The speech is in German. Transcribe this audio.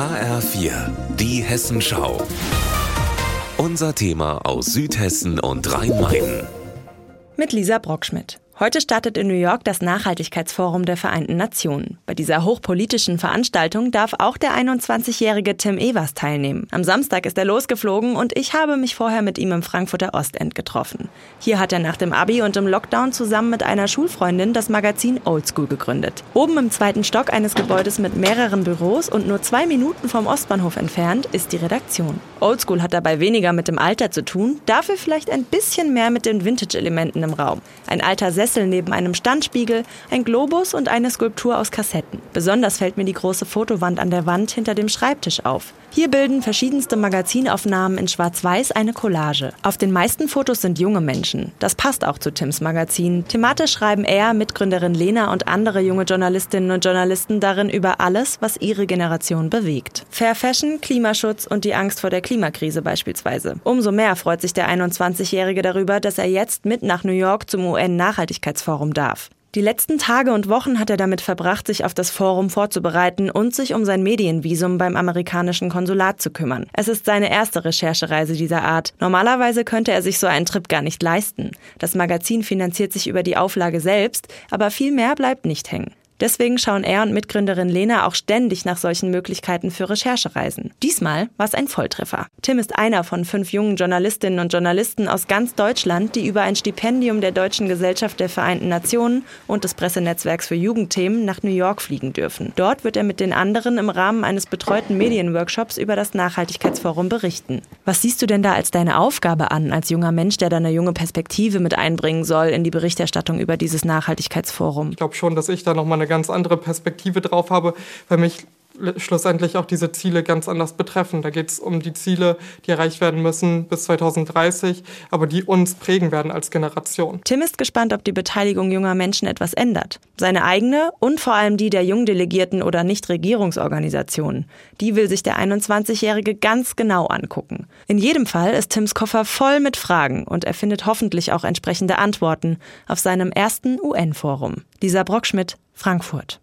HR4, die Hessenschau. Unser Thema aus Südhessen und Rhein-Main. Mit Lisa Brockschmidt. Heute startet in New York das Nachhaltigkeitsforum der Vereinten Nationen. Bei dieser hochpolitischen Veranstaltung darf auch der 21-jährige Tim Evers teilnehmen. Am Samstag ist er losgeflogen und ich habe mich vorher mit ihm im Frankfurter Ostend getroffen. Hier hat er nach dem Abi und im Lockdown zusammen mit einer Schulfreundin das Magazin Oldschool gegründet. Oben im zweiten Stock eines Gebäudes mit mehreren Büros und nur zwei Minuten vom Ostbahnhof entfernt ist die Redaktion. Oldschool hat dabei weniger mit dem Alter zu tun, dafür vielleicht ein bisschen mehr mit den Vintage-Elementen im Raum. Ein alter Sessel neben einem Standspiegel, ein Globus und eine Skulptur aus Kassetten. Besonders fällt mir die große Fotowand an der Wand hinter dem Schreibtisch auf. Hier bilden verschiedenste Magazinaufnahmen in Schwarz-Weiß eine Collage. Auf den meisten Fotos sind junge Menschen. Das passt auch zu Tims Magazin. Thematisch schreiben er, Mitgründerin Lena und andere junge Journalistinnen und Journalisten darin über alles, was ihre Generation bewegt. Fair Fashion, Klimaschutz und die Angst vor der Klimakrise beispielsweise. Umso mehr freut sich der 21-Jährige darüber, dass er jetzt mit nach New York zum UN-Nachhaltigkeitsforum darf. Die letzten Tage und Wochen hat er damit verbracht, sich auf das Forum vorzubereiten und sich um sein Medienvisum beim amerikanischen Konsulat zu kümmern. Es ist seine erste Recherchereise dieser Art. Normalerweise könnte er sich so einen Trip gar nicht leisten. Das Magazin finanziert sich über die Auflage selbst, aber viel mehr bleibt nicht hängen. Deswegen schauen er und Mitgründerin Lena auch ständig nach solchen Möglichkeiten für Recherchereisen. Diesmal war es ein Volltreffer. Tim ist einer von fünf jungen Journalistinnen und Journalisten aus ganz Deutschland, die über ein Stipendium der Deutschen Gesellschaft der Vereinten Nationen und des Pressenetzwerks für Jugendthemen nach New York fliegen dürfen. Dort wird er mit den anderen im Rahmen eines betreuten Medienworkshops über das Nachhaltigkeitsforum berichten. Was siehst du denn da als deine Aufgabe an, als junger Mensch, der da eine junge Perspektive mit einbringen soll in die Berichterstattung über dieses Nachhaltigkeitsforum? Ich glaube schon, dass ich da nochmal eine ganz andere Perspektive drauf habe, weil mich schlussendlich auch diese Ziele ganz anders betreffen. Da geht es um die Ziele, die erreicht werden müssen bis 2030, aber die uns prägen werden als Generation. Tim ist gespannt, ob die Beteiligung junger Menschen etwas ändert. Seine eigene und vor allem die der Jungdelegierten oder Nichtregierungsorganisationen. Die will sich der 21-Jährige ganz genau angucken. In jedem Fall ist Tims Koffer voll mit Fragen und er findet hoffentlich auch entsprechende Antworten auf seinem ersten UN-Forum. Lisa Brockschmidt, Frankfurt.